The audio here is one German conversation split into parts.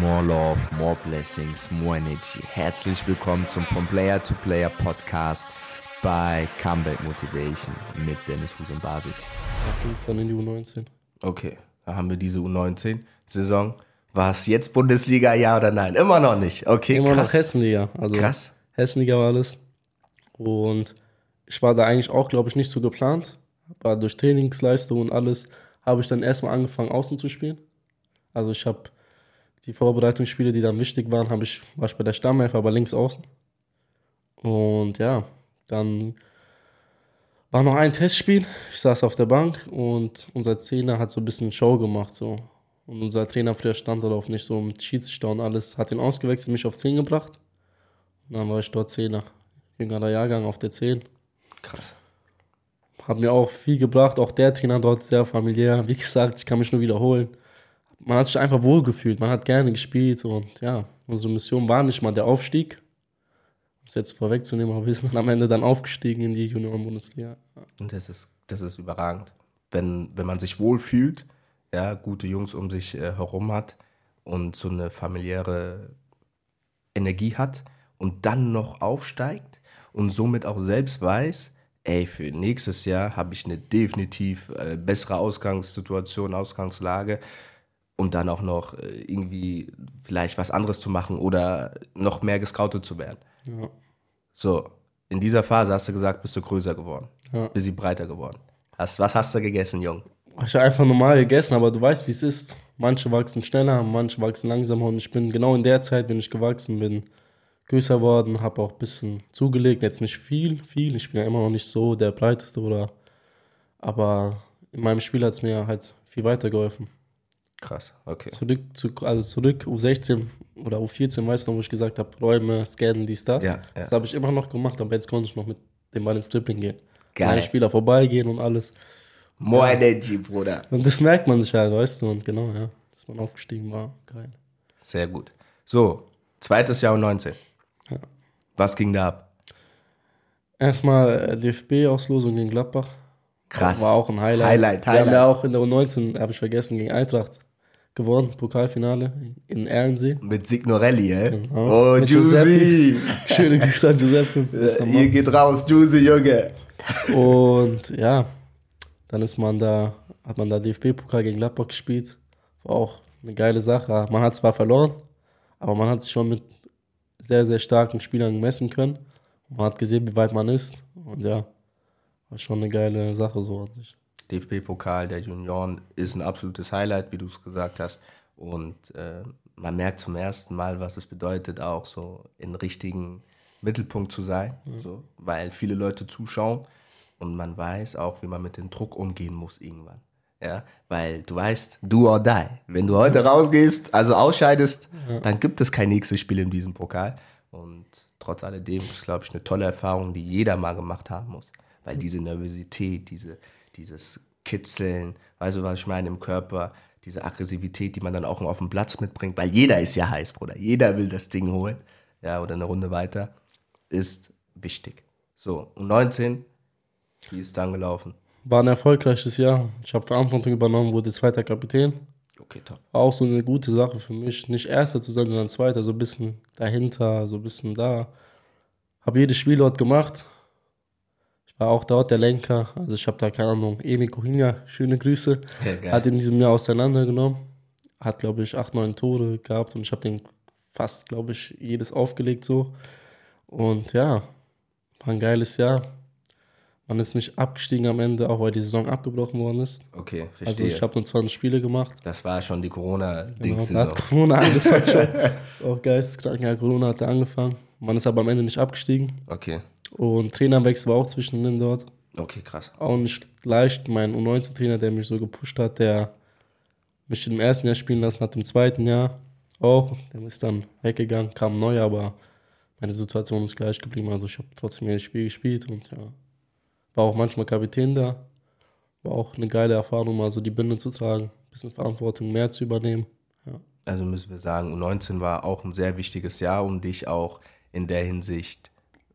more love, more blessings, more energy. Herzlich willkommen zum From Player to Player Podcast bei Comeback Motivation mit Dennis Husum Basic. Da ging es dann in die U19. Okay, da haben wir diese U19-Saison. War es jetzt Bundesliga, ja oder nein? Immer noch nicht. Okay, Immer krass. noch Hessenliga. Also Krass. Hessenliga war alles. Und ich war da eigentlich auch, glaube ich, nicht so geplant. Aber durch Trainingsleistung und alles habe ich dann erstmal angefangen, außen zu spielen. Also ich habe die Vorbereitungsspiele, die dann wichtig waren, habe ich, war ich bei der Stammelf, aber links außen. Und ja, dann war noch ein Testspiel. Ich saß auf der Bank und unser Trainer hat so ein bisschen Show gemacht. So. Und unser Trainer früher stand darauf nicht so mit Schiedsrichter und alles. Hat ihn ausgewechselt, mich auf 10 gebracht. Und dann war ich dort 10 jüngerer Jahrgang auf der 10. Krass. Hat mir auch viel gebracht, auch der Trainer dort sehr familiär. Wie gesagt, ich kann mich nur wiederholen. Man hat sich einfach wohlgefühlt, man hat gerne gespielt und ja, unsere Mission war nicht mal der Aufstieg. Um es jetzt vorwegzunehmen, aber wir sind dann am Ende dann aufgestiegen in die Junioren-Bundesliga. Und das ist, das ist überragend. Wenn, wenn man sich wohlfühlt, ja, gute Jungs um sich äh, herum hat und so eine familiäre Energie hat und dann noch aufsteigt und somit auch selbst weiß, ey, für nächstes Jahr habe ich eine definitiv äh, bessere Ausgangssituation, Ausgangslage und dann auch noch äh, irgendwie vielleicht was anderes zu machen oder noch mehr gescoutet zu werden. Ja. So, in dieser Phase hast du gesagt, bist du größer geworden, Ja. bist du breiter geworden. Hast, was hast du gegessen, Jung? Ich habe einfach normal gegessen, aber du weißt, wie es ist. Manche wachsen schneller, manche wachsen langsamer und ich bin genau in der Zeit, bin ich gewachsen, bin größer worden, habe auch ein bisschen zugelegt, jetzt nicht viel, viel. Ich bin ja immer noch nicht so der breiteste oder, aber in meinem Spiel hat es mir halt viel weitergeholfen. Krass, okay. Zurück zu, also zurück U16 oder U14, weißt du noch, wo ich gesagt habe, Räume, scannen, dies, das. Ja, ja. Das habe ich immer noch gemacht, aber jetzt konnte ich noch mit dem Ball ins Dribbling gehen. Geil. Meine Spieler vorbeigehen und alles. More Energy, Bruder. Und das merkt man sich halt, weißt du, und genau, ja, dass man aufgestiegen war. Geil. Sehr gut. So, zweites Jahr und 19. Ja. Was ging da ab? Erstmal äh, DFB-Auslosung gegen Gladbach. Krass. War auch ein Highlight. Highlight, Wir haben Highlight. ja auch in der U19, habe ich vergessen, gegen Eintracht gewonnen, Pokalfinale in Erlensee. Mit Signorelli, ey. Genau. Oh, Mit Juicy. Schöne Grüße an Giuseppe. Ihr geht raus, Juicy, Junge. Und ja, dann ist man da, hat man da DFB-Pokal gegen Gladbach gespielt. War auch eine geile Sache. Man hat zwar verloren, aber man hat sich schon mit sehr, sehr starken Spielern gemessen können. Man hat gesehen, wie weit man ist. Und ja, war schon eine geile Sache so an sich. DFB-Pokal der Junioren ist ein absolutes Highlight, wie du es gesagt hast. Und äh, man merkt zum ersten Mal, was es bedeutet, auch so im richtigen Mittelpunkt zu sein. So, weil viele Leute zuschauen und man weiß auch, wie man mit dem Druck umgehen muss irgendwann. Ja, weil du weißt, do or die. Wenn du heute rausgehst, also ausscheidest, dann gibt es kein nächstes Spiel in diesem Pokal. Und trotz alledem ist, glaube ich, eine tolle Erfahrung, die jeder mal gemacht haben muss. Weil diese Nervosität, diese, dieses Kitzeln, weißt du, was ich meine, im Körper, diese Aggressivität, die man dann auch auf den Platz mitbringt, weil jeder ist ja heiß, Bruder. Jeder will das Ding holen, ja, oder eine Runde weiter, ist wichtig. So, und 19, wie ist dann gelaufen? War ein erfolgreiches Jahr. Ich habe Verantwortung übernommen, wurde zweiter Kapitän. Okay, top. War auch so eine gute Sache für mich. Nicht erster zu sein, sondern zweiter, so ein bisschen dahinter, so ein bisschen da. Habe jedes Spiel dort gemacht. War auch dort der Lenker. Also ich habe da, keine Ahnung, Emi Kohinga, schöne Grüße. Ja. Hat in diesem Jahr auseinandergenommen. Hat, glaube ich, acht, neun Tore gehabt und ich habe den fast, glaube ich, jedes aufgelegt so. Und ja, war ein geiles Jahr. Man ist nicht abgestiegen am Ende, auch weil die Saison abgebrochen worden ist. Okay, Also verstehe. ich habe nur 20 Spiele gemacht. das war schon die Genau, Corona-Dings. da hat Corona angefangen schon. ist auch geisteskrank. Ja, Corona hat angefangen. Man ist aber am Ende nicht abgestiegen. okay, Und Trainerwechsel war auch zwischendrin dort. okay, krass. Auch nicht leicht. Mein U19-Trainer, der mich so gepusht hat, der mich im ersten Jahr spielen lassen hat, im zweiten Jahr auch. Der ist dann weggegangen, kam neu, aber meine Situation ist gleich geblieben. Also ich habe trotzdem jedes Spiel gespielt und ja, war auch manchmal Kapitän da. War auch eine geile Erfahrung, mal so die Binde zu tragen, ein bisschen Verantwortung mehr zu übernehmen. Ja. Also müssen wir sagen, U19 war auch ein sehr wichtiges Jahr, um dich auch in der Hinsicht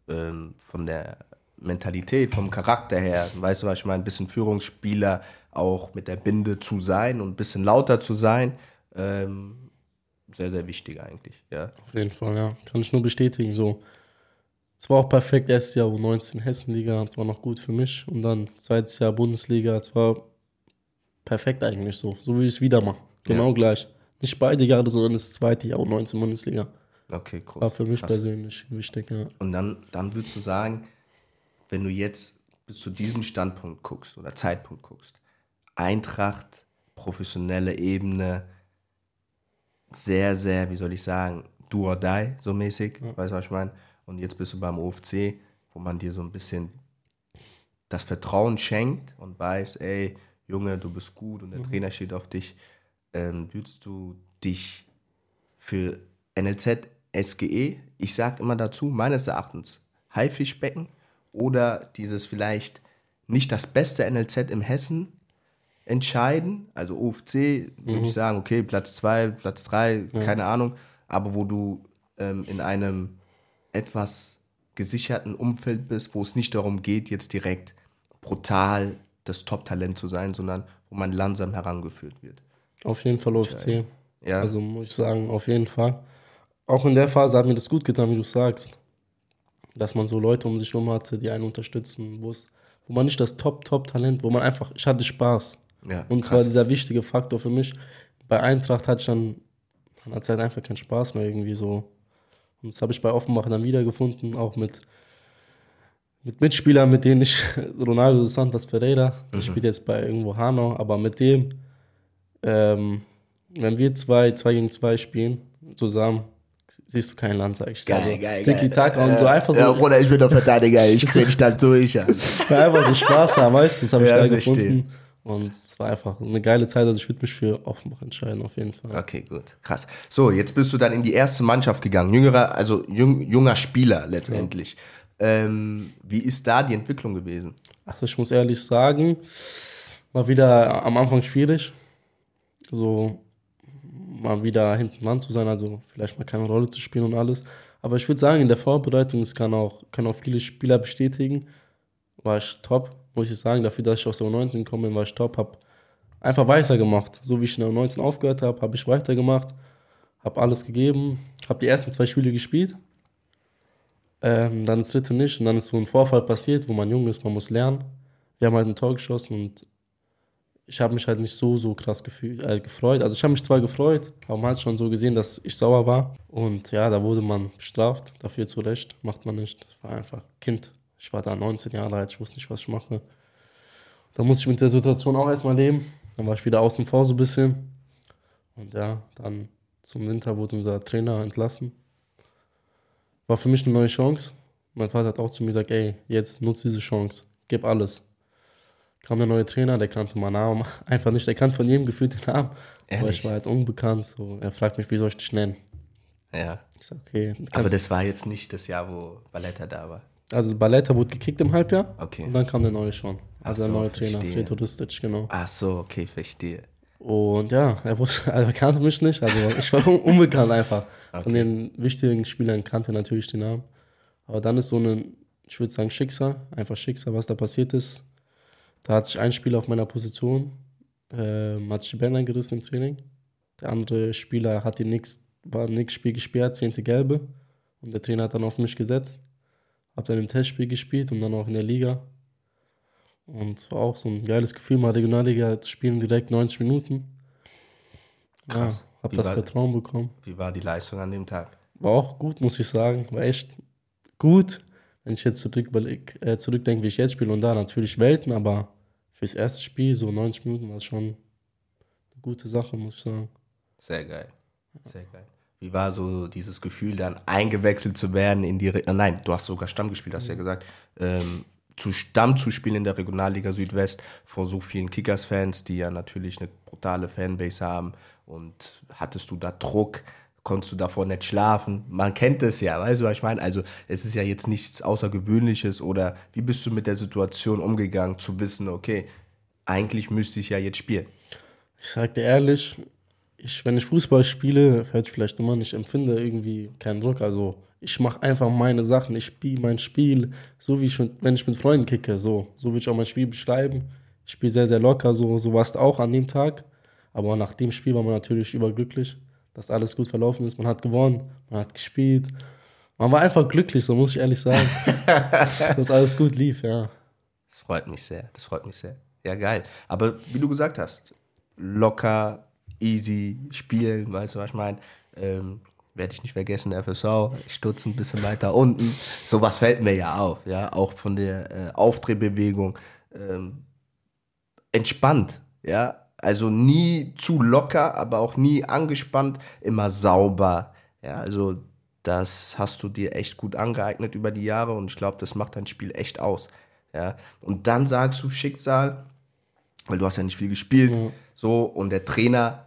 ähm, von der Mentalität, vom Charakter her, weißt du, was ich meine, ein bisschen Führungsspieler auch mit der Binde zu sein und ein bisschen lauter zu sein, ähm, sehr, sehr wichtig eigentlich, ja. Auf jeden Fall, ja. Kann ich nur bestätigen, so. Es war auch perfekt, erstes Jahr U19 Hessenliga, es war noch gut für mich. Und dann zweites Jahr Bundesliga, es war perfekt eigentlich so. So wie ich es wieder mache. Genau ja. gleich. Nicht beide Jahre, sondern das zweite Jahr U19 Bundesliga. Okay, cool. War für mich Krass. persönlich wichtig, ja. Und dann, dann würdest du sagen, wenn du jetzt bis zu diesem Standpunkt guckst oder Zeitpunkt guckst, Eintracht, professionelle Ebene, sehr, sehr, wie soll ich sagen, do or die, so mäßig, ja. weißt du, was ich meine? Und jetzt bist du beim OFC, wo man dir so ein bisschen das Vertrauen schenkt und weiß, ey, Junge, du bist gut und der mhm. Trainer steht auf dich. Ähm, würdest du dich für NLZ, SGE, ich sage immer dazu, meines Erachtens, Haifischbecken oder dieses vielleicht nicht das beste NLZ im Hessen entscheiden, also OFC, mhm. würde ich sagen, okay, Platz 2, Platz 3, ja. keine Ahnung, aber wo du ähm, in einem etwas gesicherten Umfeld bist, wo es nicht darum geht, jetzt direkt brutal das Top-Talent zu sein, sondern wo man langsam herangeführt wird. Auf jeden Fall OFC. Ja. Also muss ich sagen, auf jeden Fall. Auch in der Phase hat mir das gut getan, wie du sagst. Dass man so Leute um sich herum hatte, die einen unterstützen, wo, es, wo man nicht das Top-Top-Talent, wo man einfach, ich hatte Spaß. Ja, und zwar dieser wichtige Faktor für mich. Bei Eintracht hatte ich dann an der Zeit einfach keinen Spaß mehr irgendwie so. Und das habe ich bei Offenbach dann wiedergefunden, auch mit, mit Mitspielern, mit denen ich, Ronaldo Santos Ferreira, der mhm. spielt jetzt bei irgendwo Hanau, aber mit dem, ähm, wenn wir zwei, zwei gegen zwei spielen, zusammen, siehst du kein Land, sag ich. Geil, also, geil, Tiki Taka und so einfach so. Ja, Bruder, ich bin doch Verteidiger, ich krieg dann durch. Ja. einfach so Spaß haben, das habe ich ja, da gefunden. Und es war einfach eine geile Zeit. Also ich würde mich für Offenbach entscheiden, auf jeden Fall. Okay, gut. Krass. So, jetzt bist du dann in die erste Mannschaft gegangen. Jüngerer, also jung, junger Spieler letztendlich. Ja. Ähm, wie ist da die Entwicklung gewesen? Also ich muss ehrlich sagen, war wieder am Anfang schwierig. So mal wieder hinten dran zu sein, also vielleicht mal keine Rolle zu spielen und alles. Aber ich würde sagen, in der Vorbereitung, das kann auch, können auch viele Spieler bestätigen, war ich top muss ich sagen, dafür, dass ich aus der U19 komme, war ich top, habe einfach weitergemacht. So wie ich in der U19 aufgehört habe, habe ich weitergemacht, habe alles gegeben, habe die ersten zwei Spiele gespielt, ähm, dann das dritte nicht und dann ist so ein Vorfall passiert, wo man jung ist, man muss lernen. Wir haben halt ein Tor geschossen und ich habe mich halt nicht so, so krass gefühl, äh, gefreut. Also ich habe mich zwar gefreut, aber man hat schon so gesehen, dass ich sauer war. Und ja, da wurde man bestraft, dafür zu Recht, macht man nicht. Das war einfach Kind. Ich war da 19 Jahre alt, ich wusste nicht, was ich mache. Da musste ich mit der Situation auch erstmal leben. Dann war ich wieder außen vor so ein bisschen. Und ja, dann zum Winter wurde unser Trainer entlassen. War für mich eine neue Chance. Mein Vater hat auch zu mir gesagt, ey, jetzt nutze diese Chance, gib alles. Kam der neue Trainer, der kannte meinen Namen einfach nicht, der kannte von jedem gefühlt den Namen. Ehrlich? Aber ich war halt unbekannt. So. Er fragt mich, wie soll ich dich nennen? Ja. Ich sag, okay. Aber das war jetzt nicht das Jahr, wo Valletta da war. Also Balletta wurde gekickt im Halbjahr. Okay. Und dann kam der neue schon. Also so, der neue verstehe. Trainer, Sveto Ristic, genau. Ach so, okay, verstehe. Und ja, er wusste, also er kannte mich nicht, also ich war unbekannt einfach. Okay. Von den wichtigen Spielern kannte er natürlich den Namen. Aber dann ist so ein, ich würde sagen, Schicksal, einfach Schicksal, was da passiert ist. Da hat sich ein Spieler auf meiner Position, äh, hat sich die Bänder gerissen im Training. Der andere Spieler hat die nix, war nix Spiel gesperrt, zehnte Gelbe. Und der Trainer hat dann auf mich gesetzt. Hab dann im Testspiel gespielt und dann auch in der Liga. Und es war auch so ein geiles Gefühl, mal Regionalliga zu spielen, direkt 90 Minuten. Krass. Ja, hab wie das Vertrauen bekommen. Wie war die Leistung an dem Tag? War auch gut, muss ich sagen. War echt gut. Wenn ich jetzt zurück, äh, zurückdenke, wie ich jetzt spiele und da natürlich Welten, aber fürs erste Spiel, so 90 Minuten, war schon eine gute Sache, muss ich sagen. Sehr geil. Sehr geil. Wie war so dieses Gefühl, dann eingewechselt zu werden in die, Re äh, nein, du hast sogar Stamm gespielt, hast du ja gesagt, ähm, zu Stamm zu spielen in der Regionalliga Südwest vor so vielen Kickers-Fans, die ja natürlich eine brutale Fanbase haben. Und hattest du da Druck? Konntest du davor nicht schlafen? Man kennt es ja, weißt du, was ich meine? Also, es ist ja jetzt nichts Außergewöhnliches oder wie bist du mit der Situation umgegangen, zu wissen, okay, eigentlich müsste ich ja jetzt spielen? Ich sag dir ehrlich, ich, wenn ich Fußball spiele, hört vielleicht immer nicht, empfinde irgendwie keinen Druck. Also ich mache einfach meine Sachen, ich spiele mein Spiel, so wie ich, wenn ich mit Freunden kicke, so. So würde ich auch mein Spiel beschreiben. Ich spiele sehr, sehr locker, so, so war es auch an dem Tag. Aber nach dem Spiel war man natürlich überglücklich, dass alles gut verlaufen ist. Man hat gewonnen, man hat gespielt. Man war einfach glücklich, so muss ich ehrlich sagen. dass alles gut lief, ja. Das freut mich sehr, das freut mich sehr. Ja, geil. Aber wie du gesagt hast, locker, easy spielen, weißt du, was ich meine? Ähm, werde ich nicht vergessen, FSV, Stutz ein bisschen weiter unten. Sowas fällt mir ja auf, ja, auch von der äh, Aufdrehbewegung. Ähm, entspannt, ja, also nie zu locker, aber auch nie angespannt, immer sauber, ja, also das hast du dir echt gut angeeignet über die Jahre und ich glaube, das macht dein Spiel echt aus, ja. Und dann sagst du Schicksal, weil du hast ja nicht viel gespielt, mhm. so, und der Trainer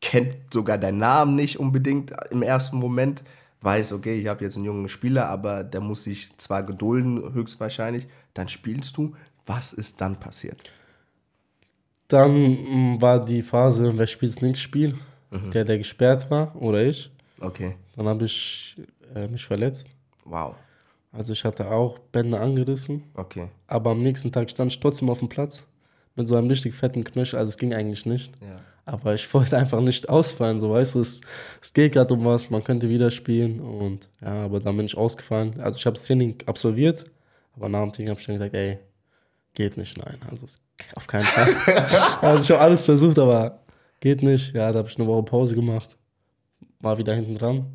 kennt sogar deinen Namen nicht unbedingt im ersten Moment, weiß, okay, ich habe jetzt einen jungen Spieler, aber der muss sich zwar gedulden, höchstwahrscheinlich, dann spielst du. Was ist dann passiert? Dann mh, mm, war die Phase, wer spielt das nächste Spiel? Mhm. Der, der gesperrt war, oder ich. Okay. Dann habe ich äh, mich verletzt. Wow. Also ich hatte auch Bänder angerissen. Okay. Aber am nächsten Tag stand ich trotzdem auf dem Platz mit so einem richtig fetten Knöchel. Also es ging eigentlich nicht. Ja. Aber ich wollte einfach nicht ausfallen, so weißt du, es, es geht gerade um was, man könnte wieder spielen und ja, aber dann bin ich ausgefallen. Also ich habe das Training absolviert, aber nach dem Training habe ich dann gesagt, ey, geht nicht, nein, also auf keinen Fall. also ich habe alles versucht, aber geht nicht. Ja, da habe ich eine Woche Pause gemacht, war wieder hinten dran.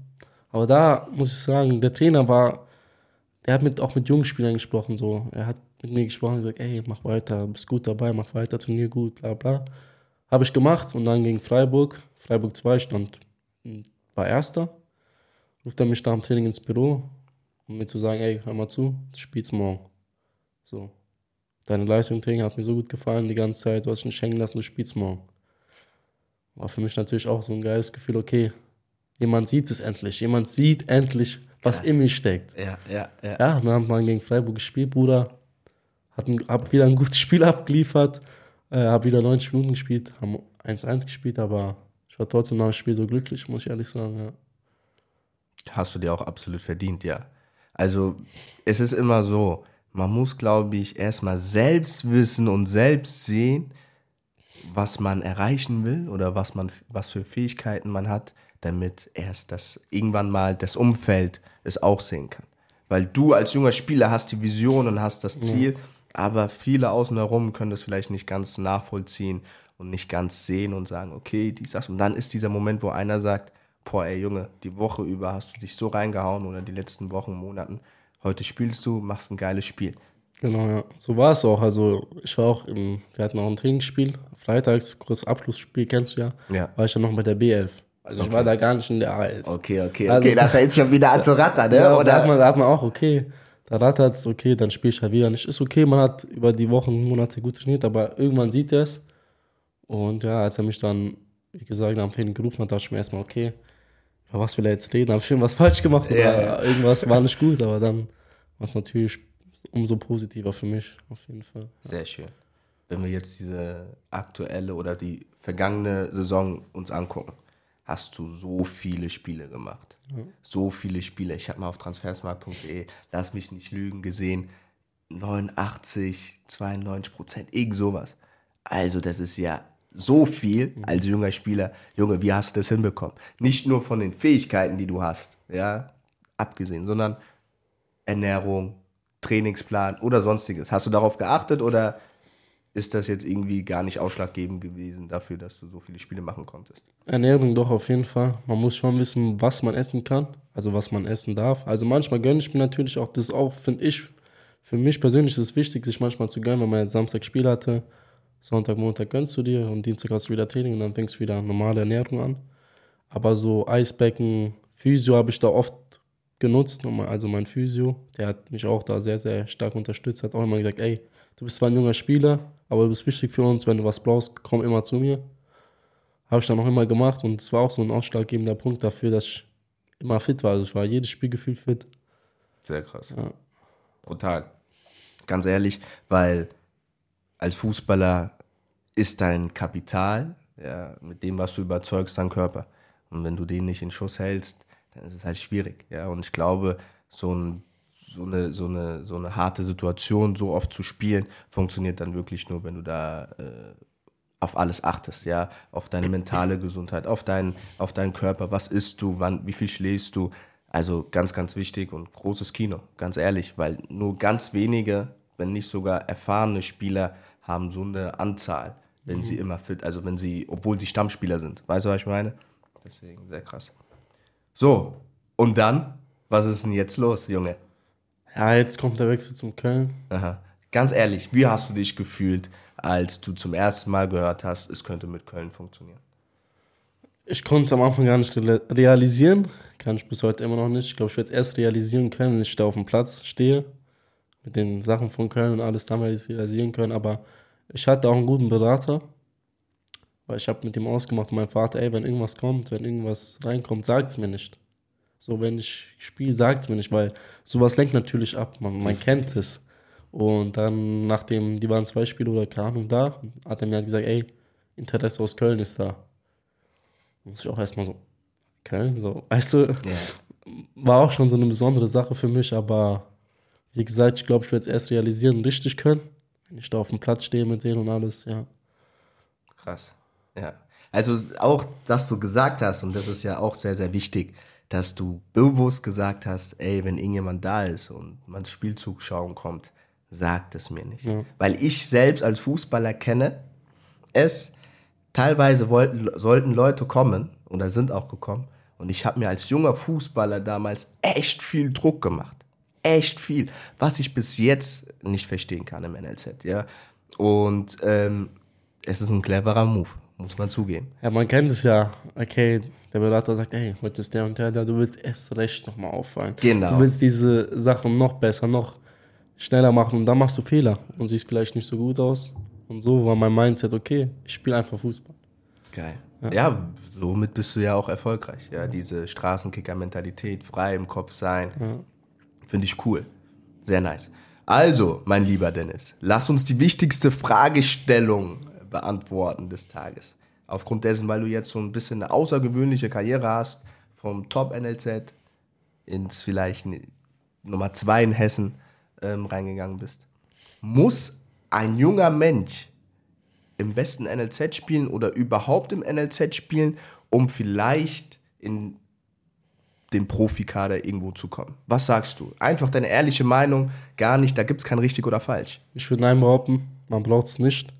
Aber da muss ich sagen, der Trainer war, der hat mit, auch mit jungen Spielern gesprochen, so. Er hat mit mir gesprochen und gesagt, ey, mach weiter, bist gut dabei, mach weiter, trainier gut, bla bla. Habe ich gemacht und dann gegen Freiburg, Freiburg 2 stand, war Erster. Ruft er mich da am Training ins Büro, um mir zu sagen, ey, hör mal zu, du spielst morgen. So. Deine Leistung Training hat mir so gut gefallen die ganze Zeit, du hast dich nicht hängen lassen, du spielst morgen. War für mich natürlich auch so ein geiles Gefühl, okay, jemand sieht es endlich, jemand sieht endlich, was Krass. in mir steckt. Ja, ja, ja. Ja, dann haben wir gegen Freiburg gespielt, Bruder. Hat ein, hab wieder ein gutes Spiel abgeliefert. Äh, habe wieder 90 Minuten gespielt, haben 1-1 gespielt, aber ich war trotzdem nach dem Spiel so glücklich, muss ich ehrlich sagen. Ja. Hast du dir auch absolut verdient, ja. Also es ist immer so, man muss, glaube ich, erstmal selbst wissen und selbst sehen, was man erreichen will oder was man, was für Fähigkeiten man hat, damit erst das irgendwann mal das Umfeld es auch sehen kann. Weil du als junger Spieler hast die Vision und hast das Ziel. Ja aber viele außen herum können das vielleicht nicht ganz nachvollziehen und nicht ganz sehen und sagen, okay, dies, das. Und dann ist dieser Moment, wo einer sagt, boah, ey Junge, die Woche über hast du dich so reingehauen oder die letzten Wochen, Monaten. Heute spielst du, machst ein geiles Spiel. Genau, ja. So war es auch. Also ich war auch im, wir hatten auch ein Trainingsspiel, freitags, großes Abschlussspiel, kennst du ja. Ja. War ich ja noch bei der B11. Also okay. ich war da gar nicht in der A11. Okay, okay, also, okay, da fällt es schon wieder an zu rattern, ne? Ja, Oder? Da, hat man, da hat man auch, okay, da rattert es, okay, dann spiele ich halt wieder nicht. Ist okay, man hat über die Wochen, Monate gut trainiert, aber irgendwann sieht er es. Und ja, als er mich dann, wie gesagt, am Training gerufen hat, dachte ich mir erstmal, okay, über was will er jetzt reden? Habe ich irgendwas falsch gemacht oder ja. irgendwas war nicht gut, aber dann war es natürlich umso positiver für mich, auf jeden Fall. Sehr schön. Wenn wir jetzt diese aktuelle oder die vergangene Saison uns angucken, hast du so viele Spiele gemacht. Ja. So viele Spiele. Ich habe mal auf transfersmarkt.de, lass mich nicht lügen, gesehen, 89, 92 Prozent, irgend sowas. Also das ist ja so viel als junger Spieler. Junge, wie hast du das hinbekommen? Nicht nur von den Fähigkeiten, die du hast, ja, abgesehen, sondern Ernährung, Trainingsplan oder sonstiges. Hast du darauf geachtet oder ist das jetzt irgendwie gar nicht ausschlaggebend gewesen dafür, dass du so viele Spiele machen konntest? Ernährung doch auf jeden Fall. Man muss schon wissen, was man essen kann, also was man essen darf. Also manchmal gönne ich mir natürlich auch das auch, finde ich, für mich persönlich ist es wichtig, sich manchmal zu gönnen, wenn man jetzt Samstag Spiel hatte, Sonntag, Montag gönnst du dir und Dienstag hast du wieder Training und dann fängst du wieder normale Ernährung an. Aber so Eisbecken, Physio habe ich da oft genutzt, also mein Physio, der hat mich auch da sehr, sehr stark unterstützt, hat auch immer gesagt, ey, du bist zwar ein junger Spieler, aber du bist wichtig für uns, wenn du was brauchst, komm immer zu mir. Habe ich dann auch immer gemacht und es war auch so ein ausschlaggebender Punkt dafür, dass ich immer fit war. Also ich war jedes Spiel gefühlt fit. Sehr krass. Ja. Brutal. Ganz ehrlich, weil als Fußballer ist dein Kapital, ja, mit dem, was du überzeugst, dein Körper. Und wenn du den nicht in Schuss hältst, dann ist es halt schwierig. Ja. Und ich glaube, so ein so eine, so eine, so eine harte Situation so oft zu spielen, funktioniert dann wirklich nur, wenn du da äh, auf alles achtest, ja, auf deine mentale Gesundheit, auf deinen, auf deinen Körper, was isst du, wann, wie viel schläfst du. Also ganz, ganz wichtig und großes Kino, ganz ehrlich, weil nur ganz wenige, wenn nicht sogar erfahrene Spieler haben so eine Anzahl, wenn mhm. sie immer fit, also wenn sie, obwohl sie Stammspieler sind. Weißt du, was ich meine? Deswegen sehr krass. So, und dann, was ist denn jetzt los, Junge? Ja, jetzt kommt der Wechsel zum Köln. Aha. Ganz ehrlich, wie hast du dich gefühlt, als du zum ersten Mal gehört hast, es könnte mit Köln funktionieren? Ich konnte es am Anfang gar nicht realisieren. Kann ich bis heute immer noch nicht. Ich glaube, ich werde es erst realisieren können, wenn ich da auf dem Platz stehe. Mit den Sachen von Köln und alles damals realisieren können. Aber ich hatte auch einen guten Berater. Weil ich habe mit ihm ausgemacht mein Vater, ey, wenn irgendwas kommt, wenn irgendwas reinkommt, sagt es mir nicht. So, wenn ich spiele, sagt es mir nicht, weil sowas lenkt natürlich ab. Man, man kennt es. Und dann, nachdem, die waren zwei Spiele oder keine Ahnung da, hat er mir halt gesagt, ey, Interesse aus Köln ist da. Muss ich auch erstmal so, Köln, so, weißt du, yeah. war auch schon so eine besondere Sache für mich, aber wie gesagt, ich glaube, ich werde es erst realisieren, richtig können, wenn ich da auf dem Platz stehe mit denen und alles, ja. Krass, ja. Also auch, dass du gesagt hast, und das ist ja auch sehr, sehr wichtig, dass du bewusst gesagt hast, ey, wenn irgendjemand da ist und man Spielzug schauen kommt, sagt es mir nicht. Ja. Weil ich selbst als Fußballer kenne es, teilweise wollten, sollten Leute kommen, oder sind auch gekommen, und ich habe mir als junger Fußballer damals echt viel Druck gemacht. Echt viel. Was ich bis jetzt nicht verstehen kann im NLZ, ja. Und ähm, es ist ein cleverer Move, muss man zugeben. Ja, man kennt es ja. Okay, der Berater sagt, hey, heute ist der und der da, du willst erst recht nochmal auffallen. Genau. Du willst diese Sachen noch besser, noch schneller machen und dann machst du Fehler und siehst vielleicht nicht so gut aus. Und so war mein Mindset, okay, ich spiele einfach Fußball. Geil. Ja. ja. somit bist du ja auch erfolgreich. Ja, diese Straßenkicker-Mentalität, frei im Kopf sein, ja. Finde ich cool. Sehr nice. Also, mein lieber Dennis, lass uns die wichtigste Fragestellung beantworten des Tages. Aufgrund dessen, weil du jetzt so ein bisschen eine außergewöhnliche Karriere hast, vom Top-NLZ ins vielleicht Nummer 2 in Hessen, ähm, reingegangen bist. Muss ein junger Mensch im besten NLZ spielen oder überhaupt im NLZ spielen, um vielleicht in den Profikader irgendwo zu kommen? Was sagst du? Einfach deine ehrliche Meinung, gar nicht, da gibt es kein richtig oder falsch. Ich würde nein behaupten, man braucht es nicht.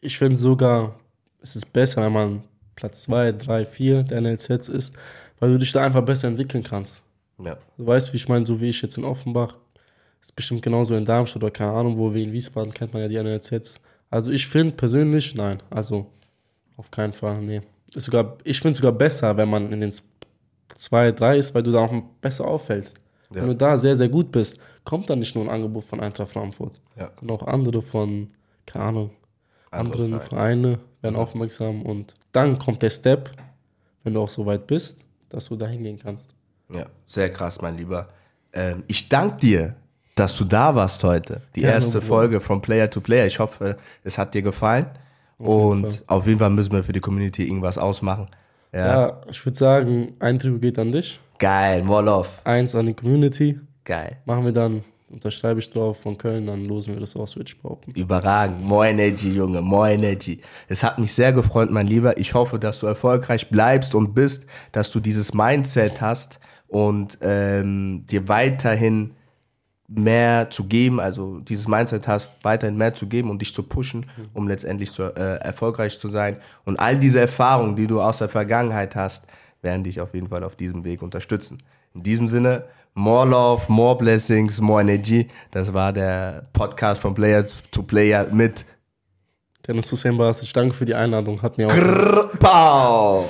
Ich finde sogar, es ist besser, wenn man Platz 2, 3, 4 der NLZ ist, weil du dich da einfach besser entwickeln kannst. Ja. Du weißt, wie ich meine, so wie ich jetzt in Offenbach ist bestimmt genauso in Darmstadt oder keine Ahnung wo, wie in Wiesbaden kennt man ja die NLZs. Also ich finde persönlich, nein, also auf keinen Fall, nee. Ist sogar, ich finde es sogar besser, wenn man in den 2, 3 ist, weil du da auch besser auffällst. Ja. Wenn du da sehr, sehr gut bist, kommt dann nicht nur ein Angebot von Eintracht Frankfurt, ja. sondern auch andere von, keine Ahnung, andere anderen Vereine werden ja. aufmerksam und dann kommt der Step, wenn du auch so weit bist, dass du da hingehen kannst. Ja, sehr krass, mein Lieber. Ähm, ich danke dir dass du da warst heute. Die ja, erste no Folge von Player to Player. Ich hoffe, es hat dir gefallen. Auf und jeden auf jeden Fall müssen wir für die Community irgendwas ausmachen. Ja, ja ich würde sagen, ein Trikot geht an dich. Geil, more love. Eins an die Community. Geil. Machen wir dann, unterschreibe ich drauf von Köln, dann losen wir das aus, würde ich behaupten. Überragend. More Energy, Junge, more Energy. Es hat mich sehr gefreut, mein Lieber. Ich hoffe, dass du erfolgreich bleibst und bist, dass du dieses Mindset hast und ähm, dir weiterhin mehr zu geben, also dieses Mindset hast, weiterhin mehr zu geben und dich zu pushen, um letztendlich so, äh, erfolgreich zu sein. Und all diese Erfahrungen, die du aus der Vergangenheit hast, werden dich auf jeden Fall auf diesem Weg unterstützen. In diesem Sinne, more love, more blessings, more energy. Das war der Podcast von Player to Player mit Dennis Hussein Basic. Danke für die Einladung. Hat mir auch. Grrr.